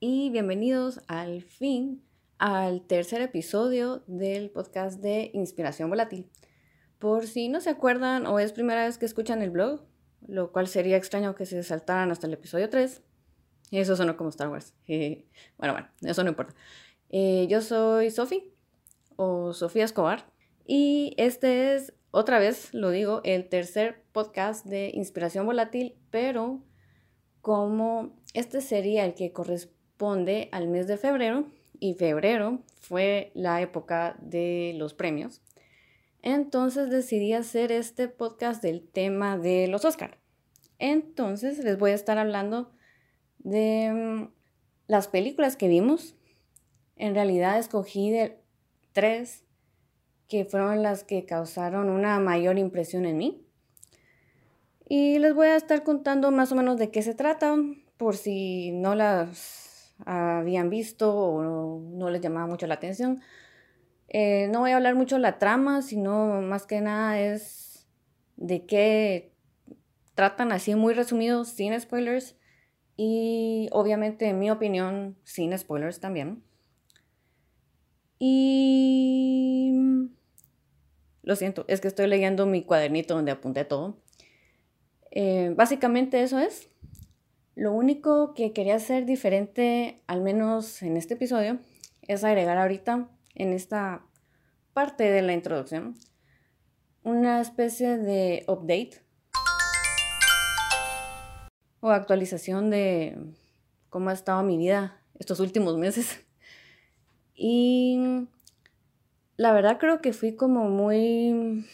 y bienvenidos al fin al tercer episodio del podcast de Inspiración Volátil. Por si no se acuerdan o es primera vez que escuchan el blog, lo cual sería extraño que se saltaran hasta el episodio 3. Eso sonó como Star Wars. bueno, bueno, eso no importa. Eh, yo soy Sofi o Sofía Escobar y este es, otra vez lo digo, el tercer podcast de Inspiración Volátil, pero como este sería el que corresponde al mes de febrero y febrero fue la época de los premios. Entonces decidí hacer este podcast del tema de los Oscar. Entonces les voy a estar hablando de mm, las películas que vimos. En realidad escogí tres que fueron las que causaron una mayor impresión en mí. Y les voy a estar contando más o menos de qué se trata, por si no las habían visto o no, les llamaba mucho la atención. Eh, no voy a hablar mucho de la trama, sino más que nada es de qué tratan así muy resumido, sin spoilers. Y obviamente, en mi opinión, sin spoilers también. Y... Lo siento, es que estoy leyendo mi cuadernito donde apunté todo. Eh, básicamente eso es. Lo único que quería hacer diferente, al menos en este episodio, es agregar ahorita en esta parte de la introducción una especie de update o actualización de cómo ha estado mi vida estos últimos meses. Y la verdad creo que fui como muy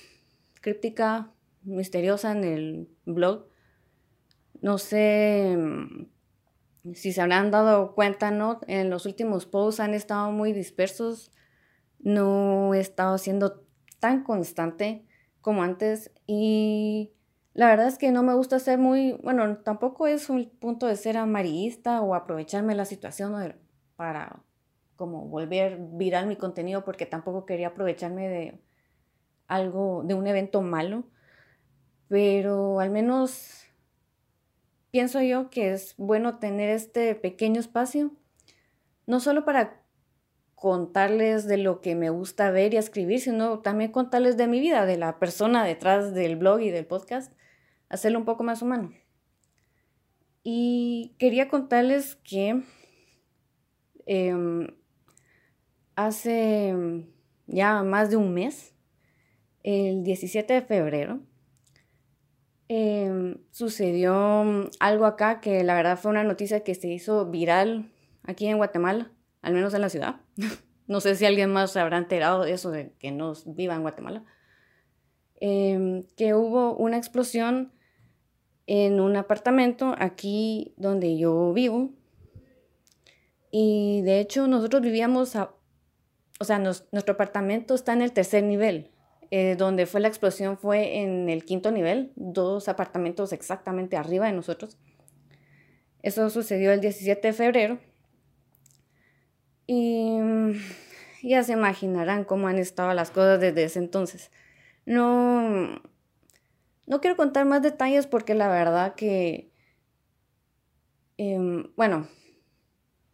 críptica misteriosa en el blog. No sé mm, si se habrán dado cuenta, ¿no? En los últimos posts han estado muy dispersos. No he estado siendo tan constante como antes y la verdad es que no me gusta ser muy, bueno, tampoco es un punto de ser amarillista o aprovecharme la situación para como volver viral mi contenido porque tampoco quería aprovecharme de algo, de un evento malo pero al menos pienso yo que es bueno tener este pequeño espacio, no solo para contarles de lo que me gusta ver y escribir, sino también contarles de mi vida, de la persona detrás del blog y del podcast, hacerlo un poco más humano. Y quería contarles que em, hace ya más de un mes, el 17 de febrero, Em, sucedió mm, algo acá que la verdad fue una noticia que se hizo viral aquí en Guatemala, al menos en la ciudad. no sé si alguien más se habrá enterado de eso, de que no viva en Guatemala. Em, que hubo una explosión en un apartamento aquí donde yo vivo. Y de hecho nosotros vivíamos, o sea, nuestro apartamento está en el tercer nivel. Eh, donde fue la explosión fue en el quinto nivel, dos apartamentos exactamente arriba de nosotros. Eso sucedió el 17 de febrero. Y mm, ya se imaginarán cómo han estado las cosas desde ese entonces. No, no quiero contar más detalles porque la verdad que, em, bueno,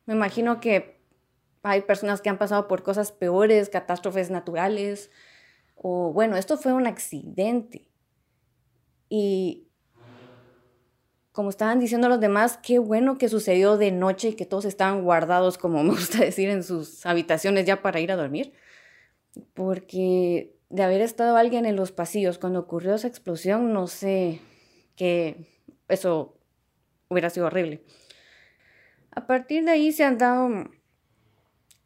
me imagino que hay personas que han pasado por cosas peores, catástrofes naturales, o bueno, esto fue un accidente. Y como estaban diciendo los demás, qué bueno que sucedió de noche y que todos estaban guardados, como me gusta decir, en sus habitaciones ya para ir a dormir. Porque de haber estado alguien en los pasillos cuando ocurrió esa explosión, no sé que eso hubiera sido horrible. A partir de ahí se han dado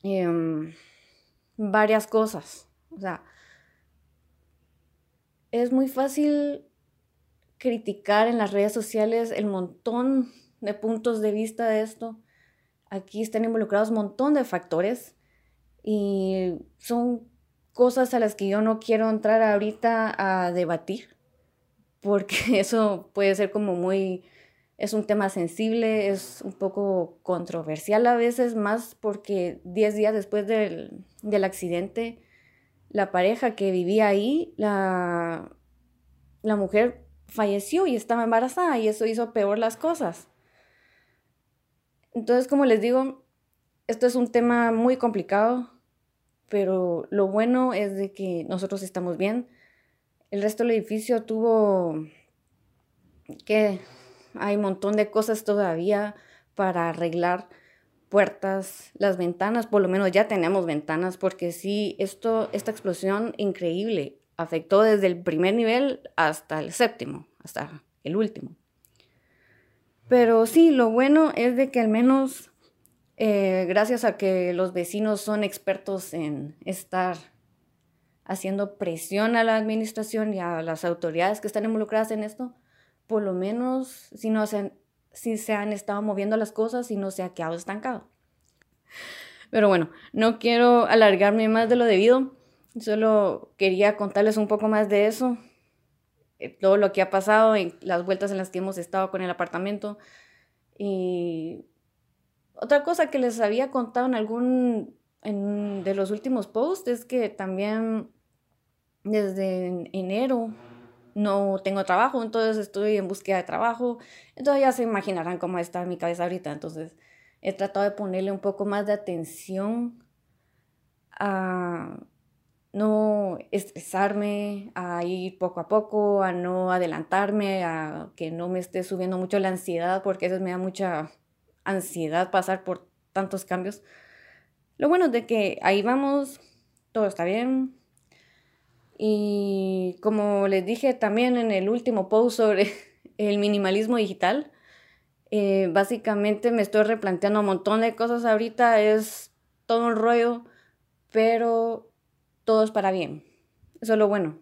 em, varias cosas. O sea, es muy fácil criticar en las redes sociales el montón de puntos de vista de esto. Aquí están involucrados un montón de factores y son cosas a las que yo no quiero entrar ahorita a debatir porque eso puede ser como muy, es un tema sensible, es un poco controversial a veces, más porque 10 días después del, del accidente la pareja que vivía ahí, la, la mujer falleció y estaba embarazada y eso hizo peor las cosas. Entonces, como les digo, esto es un tema muy complicado, pero lo bueno es de que nosotros estamos bien. El resto del edificio tuvo que hay un montón de cosas todavía para arreglar puertas, las ventanas, por lo menos ya tenemos ventanas, porque sí, esto, esta explosión increíble afectó desde el primer nivel hasta el séptimo, hasta el último. Pero sí, lo bueno es de que al menos eh, gracias a que los vecinos son expertos en estar haciendo presión a la administración y a las autoridades que están involucradas en esto, por lo menos si no se, si se han estado moviendo las cosas y no se ha quedado estancado. Pero bueno, no quiero alargarme más de lo debido, solo quería contarles un poco más de eso, eh, todo lo que ha pasado y las vueltas en las que hemos estado con el apartamento. Y otra cosa que les había contado en algún de los últimos posts es que también desde enero no tengo trabajo, entonces estoy en búsqueda de trabajo. Entonces ya se imaginarán cómo está mi cabeza ahorita. Entonces he tratado de ponerle un poco más de atención a no estresarme, a ir poco a poco, a no adelantarme, a que no me esté subiendo mucho la ansiedad, porque eso me da mucha ansiedad pasar por tantos cambios. Lo bueno es de que ahí vamos, todo está bien, y como les dije también en el último post sobre el minimalismo digital, eh, básicamente me estoy replanteando un montón de cosas ahorita, es todo un rollo, pero todo es para bien. Eso es lo bueno.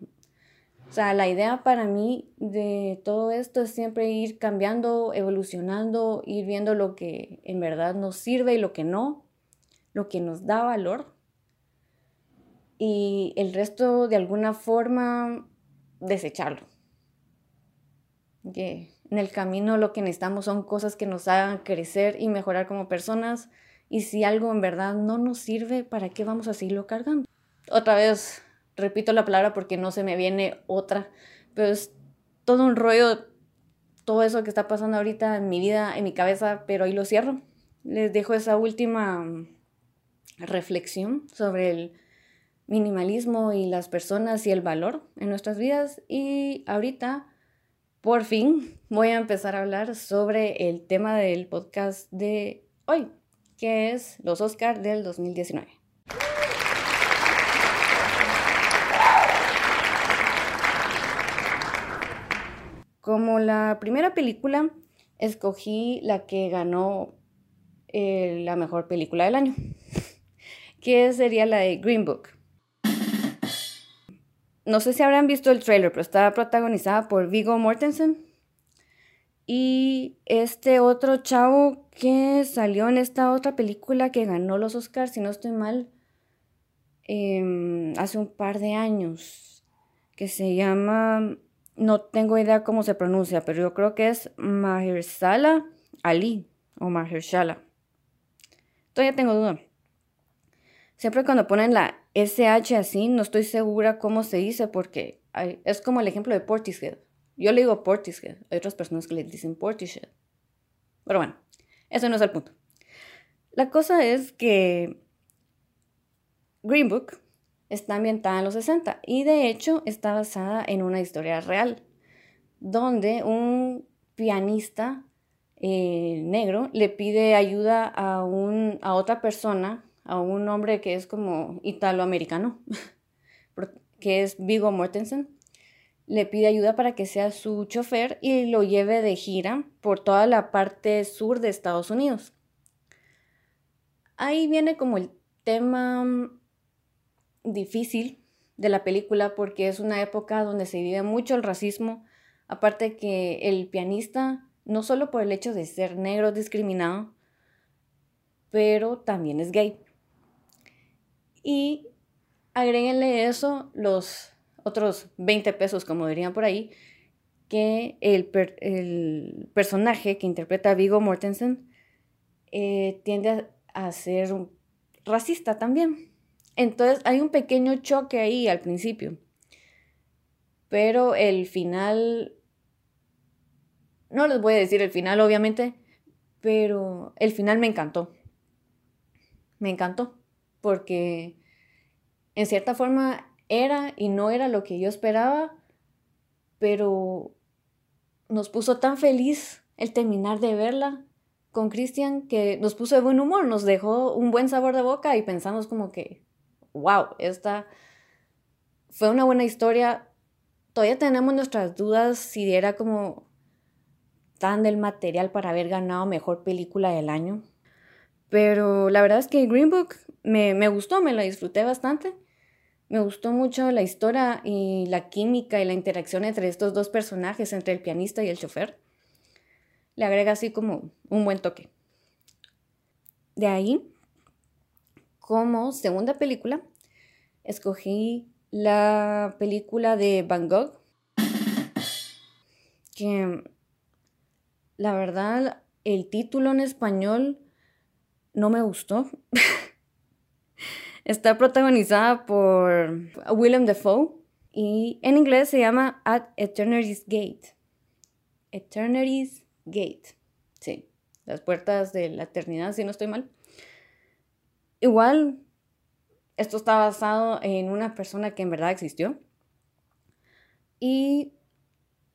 O sea, la idea para mí de todo esto es siempre ir cambiando, evolucionando, ir viendo lo que en verdad nos sirve y lo que no, lo que nos da valor y el resto de alguna forma desecharlo. Que en el camino lo que necesitamos son cosas que nos hagan crecer y mejorar como personas y si algo en verdad no nos sirve, ¿para qué vamos a seguirlo cargando? Otra vez repito la palabra porque no se me viene otra, pero es todo un rollo, todo eso que está pasando ahorita en mi vida, en mi cabeza, pero ahí lo cierro. Les dejo esa última reflexión sobre el minimalismo y las personas y el valor en nuestras vidas. Y ahorita, por fin, voy a empezar a hablar sobre el tema del podcast de hoy, que es los Oscars del 2019. Como la primera película, escogí la que ganó eh, la mejor película del año, que sería la de Green Book no sé si habrán visto el trailer, pero está protagonizada por Vigo Mortensen. Y este otro chavo que salió en esta otra película que ganó los Oscars, si no estoy mal, em, hace un par de años, que se llama, no tengo idea cómo se pronuncia, pero yo creo que es Mahershala Ali o Mahershala. Todavía tengo duda. Siempre cuando ponen la SH así, no estoy segura cómo se dice porque es como el ejemplo de Portishead. Yo le digo Portishead, hay otras personas que le dicen Portishead. Pero bueno, eso no es el punto. La cosa es que Green Book está ambientada en los 60 y de hecho está basada en una historia real, donde un pianista eh, negro le pide ayuda a, un, a otra persona a un hombre que es como italoamericano, que es Vigo Mortensen. Le pide ayuda para que sea su chofer y lo lleve de gira por toda la parte sur de Estados Unidos. Ahí viene como el tema difícil de la película porque es una época donde se vive mucho el racismo, aparte que el pianista, no solo por el hecho de ser negro discriminado, pero también es gay. Y agréguenle eso los otros 20 pesos, como dirían por ahí, que el, personaje que interpreta a Vigo Mortensen eh, tiende a, ser racista también. Entonces hay un pequeño choque ahí al principio. Pero el final, no les voy a decir el final obviamente, pero el final me encantó. Me encantó porque en cierta forma era y no era lo que yo esperaba, pero nos puso tan feliz el terminar de verla con Cristian que nos puso de buen humor, nos dejó un buen sabor de boca y pensamos como que, wow, esta fue una buena historia. Todavía tenemos nuestras dudas si era como tan del material para haber ganado mejor película del año. Pero la verdad es que Green Book me, me gustó, me la disfruté bastante. Me gustó mucho la historia y la química y la interacción entre estos dos personajes, entre el pianista y el chofer. Le agrega así como un buen toque. De ahí, como segunda película, escogí la película de Van Gogh, que la verdad el título en español no me gustó. Está protagonizada por Willem Dafoe y en inglés se llama At Eternity's Gate. Eternity's Gate. Sí, las puertas de la eternidad, si no estoy mal. Igual, esto está basado en una persona que en verdad existió. Y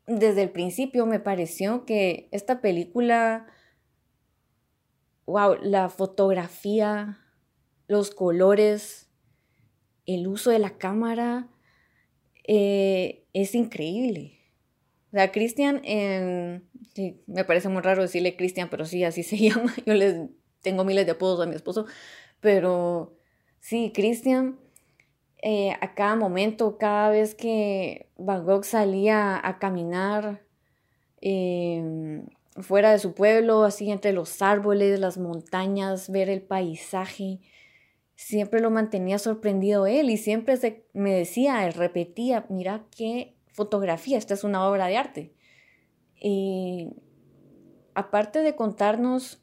desde el principio me pareció que esta película, wow, la fotografía, los colores, el uso de la cámara, eh, es increíble. O sea, Cristian, me parece muy raro decirle Cristian, pero sí, así se llama. Yo les tengo miles de apodos a mi esposo, pero sí, Cristian, eh, a cada momento, cada vez que Van Gogh salía a caminar em, fuera de su pueblo, así entre los árboles, las montañas, ver el paisaje, siempre lo mantenía sorprendido él y siempre me decía, repetía, mira qué fotografía, esta es una obra de arte. Y aparte de contarnos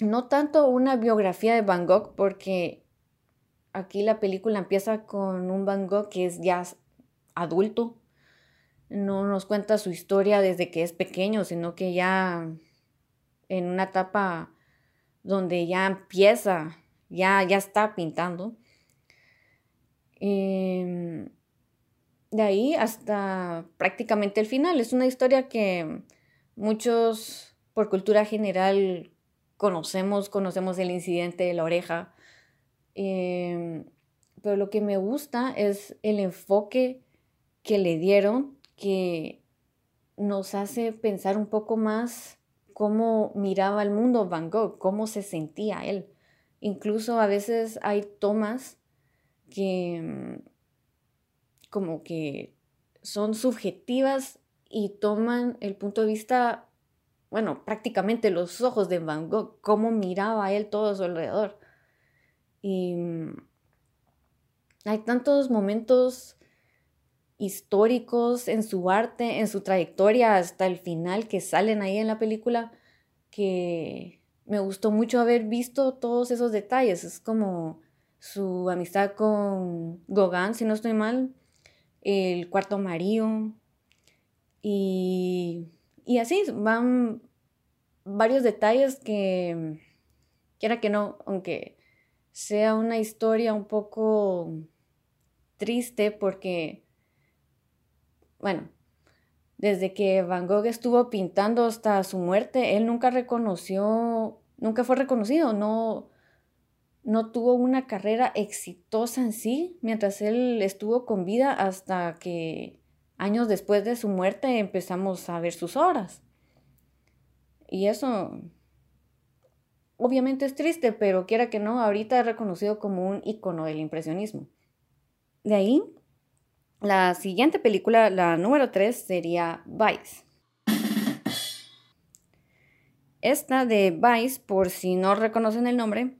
no tanto una biografía de Van Gogh, porque aquí la película empieza con un Van Gogh que es ya adulto, no nos cuenta su historia desde que es pequeño, sino que ya en una etapa donde ya empieza ya, ya está pintando. Em, de ahí hasta prácticamente el final. Es una historia que muchos por cultura general conocemos, conocemos el incidente de la oreja. Em, pero lo que me gusta es el enfoque que le dieron, que nos hace pensar un poco más cómo miraba el mundo Van Gogh, cómo se sentía él. Incluso a veces hay tomas que mm, como que son subjetivas y toman el punto de vista, bueno, prácticamente los ojos de Van Gogh, cómo miraba él todo a su alrededor. Y mm, hay tantos momentos históricos en su arte, en su trayectoria hasta el final que salen ahí en la película que me gustó mucho haber visto todos esos detalles. Es como su amistad con Gauguin, si no estoy mal, el cuarto amarillo y, y así van varios detalles que, quiera que no, aunque sea una historia un poco triste porque, bueno, desde que Van Gogh estuvo pintando hasta su muerte, él nunca reconoció, nunca fue reconocido, no, no tuvo una carrera exitosa en sí mientras él estuvo con vida hasta que años después de su muerte empezamos a ver sus obras. Y eso obviamente es triste, pero quiera que no, ahorita es reconocido como un icono del impresionismo. De ahí la siguiente película, la número 3, sería Vice. Esta de Vice, por si no reconocen el nombre,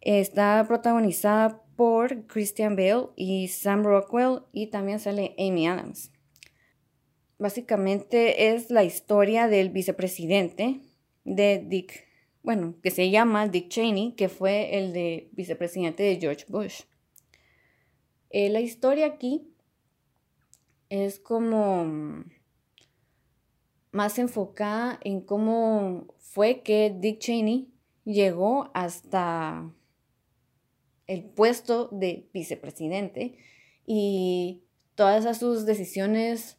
está protagonizada por Christian Bale y Sam Rockwell y también sale Amy Adams. Básicamente es la historia del vicepresidente de Dick, bueno, que se llama Dick Cheney, que fue el de vicepresidente de George Bush. Eh, la historia aquí es como más enfocada en cómo fue que Dick Cheney llegó hasta el puesto de vicepresidente y todas sus decisiones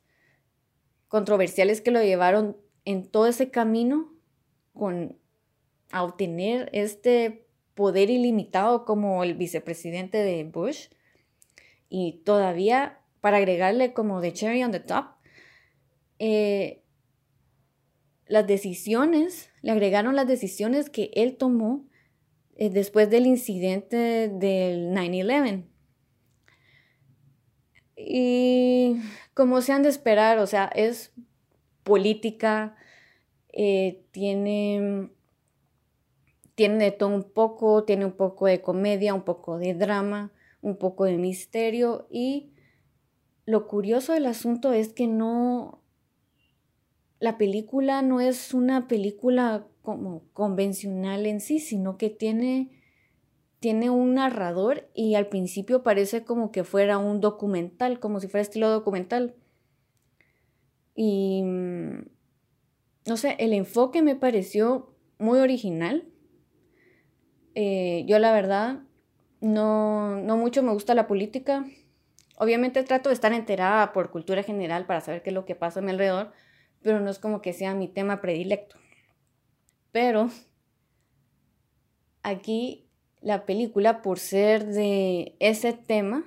controversiales que lo llevaron en todo ese camino con a obtener este poder ilimitado como el vicepresidente de Bush y todavía para agregarle como de cherry on the top eh, las decisiones le agregaron las decisiones que él tomó eh, después del incidente del 9-11. Y como se han de esperar, o sea, es política, eh, tiene, tiene de todo un poco, tiene un poco de comedia, un poco de drama, un poco de misterio y lo curioso del asunto es que no, la película no es una película como convencional en sí, sino que tiene, tiene un narrador y al principio parece como que fuera un documental, como si fuera estilo documental. Y mm, no sé, el enfoque me pareció muy original. Eh, yo la verdad no, no mucho me gusta la política. Obviamente trato de estar enterada por cultura general para saber qué es lo que pasa a mi alrededor, pero no es como que sea mi tema predilecto. Pero aquí la película, por ser de ese tema,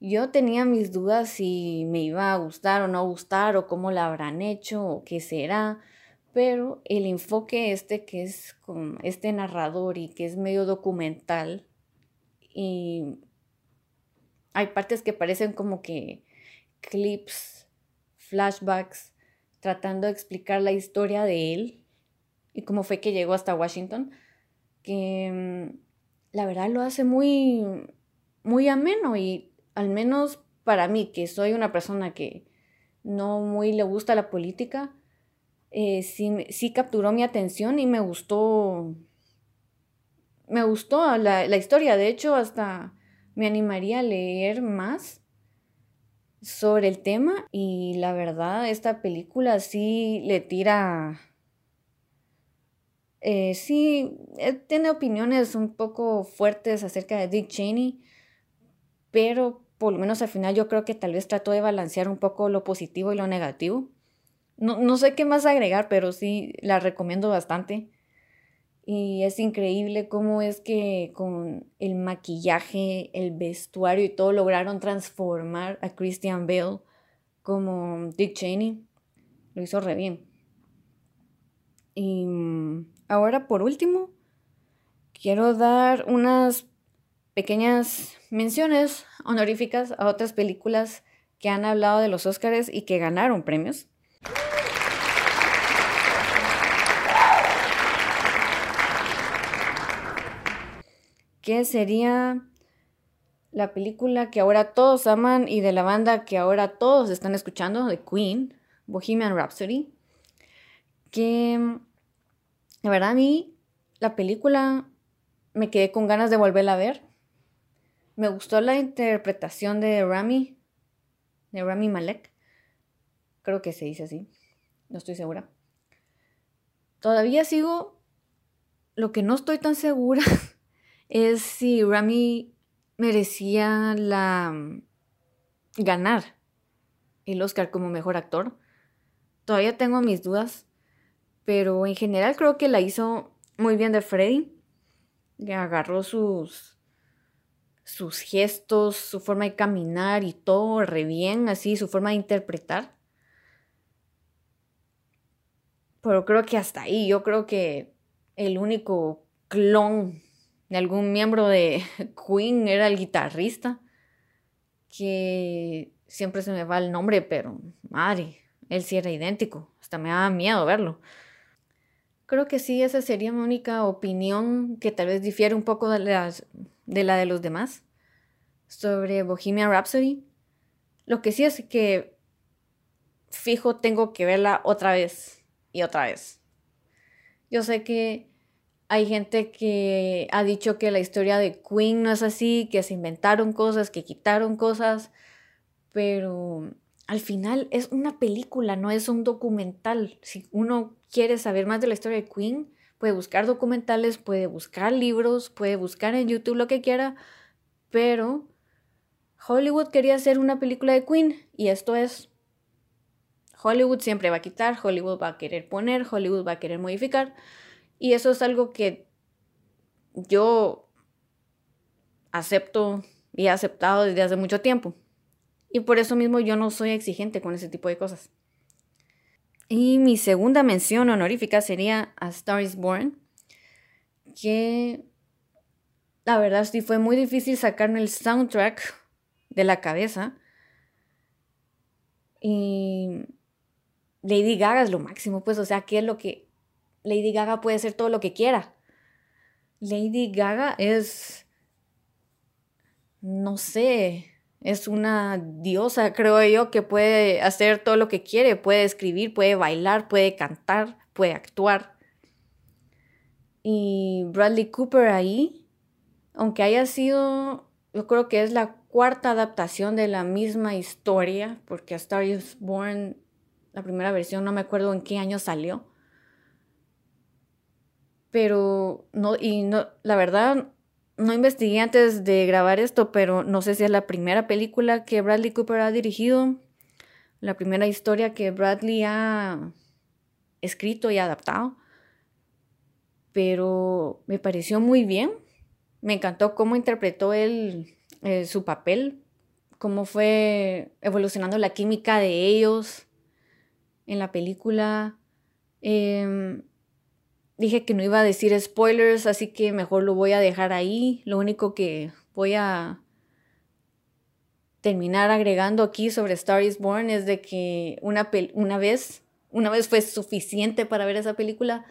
yo tenía mis dudas si me iba a gustar o no gustar, o cómo la habrán hecho, o qué será, pero el enfoque este que es con este narrador y que es medio documental, y hay partes que parecen como que clips, flashbacks, tratando de explicar la historia de él y cómo fue que llegó hasta Washington, que mm, la verdad lo hace muy, muy ameno y al menos para mí, que soy una persona que no muy le gusta la política, eh, sí, capturó mi atención y me gustó, me gustó la, la historia, de hecho hasta me animaría a leer más sobre el tema y la verdad esta película sí le tira eh, sí, eh, tiene opiniones un poco fuertes acerca de Dick Cheney, pero por lo menos al final yo creo que tal vez trató de balancear un poco lo positivo y lo negativo. No, no sé qué más agregar, pero sí la recomiendo bastante. Y es increíble cómo es que con el maquillaje, el vestuario y todo lograron transformar a Christian Bale como Dick Cheney. Lo hizo re bien. Y mm, ahora por último, quiero dar unas pequeñas menciones honoríficas a otras películas que han hablado de los Oscars y que ganaron premios. ¿Qué sería la película que ahora todos aman y de la banda que ahora todos están escuchando, de Queen, Bohemian Rhapsody, que la verdad a mí la película me quedé con ganas de volverla a ver. Me gustó la interpretación de Rami, de Rami Malek. Creo que se dice así, no estoy segura. Todavía sigo, lo que no estoy tan segura es si Rami merecía la ganar el Oscar como mejor actor. Todavía tengo mis dudas, pero en general creo que la hizo muy bien de Freddy. Agarró sus sus gestos, su forma de caminar y todo re bien, así su forma de interpretar. Pero creo que hasta ahí, yo creo que el único clon de algún miembro de Queen era el guitarrista, que siempre se me va el nombre, pero madre, él sí era idéntico, hasta me daba miedo verlo. Creo que sí, esa sería mi única opinión que tal vez difiere un poco de, de la de los demás sobre Bohemian Rhapsody. Lo que sí es que fijo tengo que verla otra vez y otra vez. Yo sé que hay gente que ha dicho que la historia de Queen no es así, que se inventaron cosas, que quitaron cosas, pero al final es una película, no es un documental. Si uno quiere saber más de la historia de Queen, puede buscar documentales, puede buscar libros, puede buscar en YouTube lo que quiera, pero Hollywood quería hacer una película de Queen y esto es Hollywood siempre va a quitar, Hollywood va a querer poner, Hollywood va a querer modificar y eso es algo que yo acepto y he aceptado desde hace mucho tiempo. Y por eso mismo yo no soy exigente con ese tipo de cosas. Y mi segunda mención honorífica sería a Star is Born, que la verdad sí fue muy difícil sacarme el soundtrack de la cabeza. Y Lady Gaga es lo máximo, pues, o sea, ¿qué es lo que Lady Gaga puede hacer todo lo que quiera? Lady Gaga es, no sé, es una diosa, creo yo, que puede hacer todo lo que quiere, puede escribir, puede bailar, puede cantar, puede actuar. Y Bradley Cooper ahí, aunque haya sido, yo creo que es la cuarta adaptación de la misma historia, porque A Star is Born, la primera versión, no me acuerdo en qué año salió. Pero no, y no, la verdad, no investigué antes de grabar esto, pero no sé si es la primera película que Bradley Cooper ha dirigido, la primera historia que Bradley ha escrito y adaptado. Pero me pareció muy bien. Me encantó cómo interpretó él eh, su papel, cómo fue evolucionando la química de ellos en la película. Em, dije que no iba a decir spoilers, así que mejor lo voy a dejar ahí. Lo único que voy a terminar agregando aquí sobre Star is Born es de que una, una vez, una vez fue suficiente para ver esa película.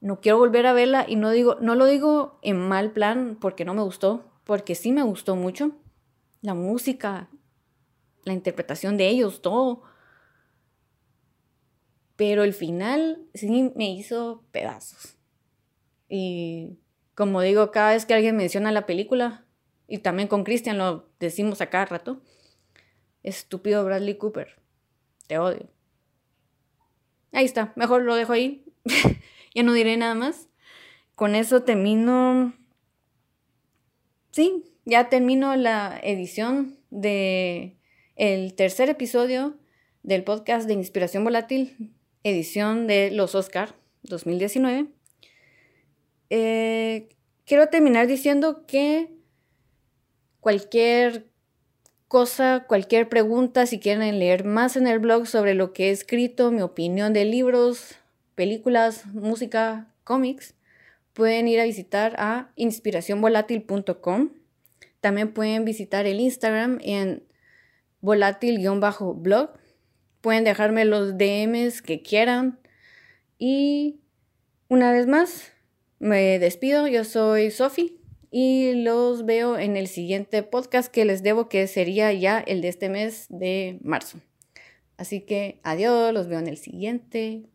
No quiero volver a verla y no digo, no lo digo en mal plan porque no me gustó, porque sí me gustó mucho. La música, la interpretación de ellos, todo pero el final sí me hizo pedazos. Y como digo, cada vez que alguien menciona la película, y también con Christian lo decimos a cada rato, estúpido Bradley Cooper, te odio. Ahí está, mejor lo dejo ahí, ya no diré nada más. Con eso termino, sí, ya termino la edición de tercer episodio del podcast de Inspiración Volátil edición de los Oscar 2019. Eh, quiero terminar diciendo que cualquier cosa, cualquier pregunta, si quieren leer más en el blog sobre lo que he escrito, mi opinión de libros, películas, música, cómics, pueden ir a visitar a inspiracionvolátil.com. También pueden visitar el Instagram en volátil-blog Pueden dejarme los DMs que quieran. Y una vez más, me despido. Yo soy Sofi y los veo en el siguiente podcast que les debo, que sería ya el de este mes de marzo. Así que adiós, los veo en el siguiente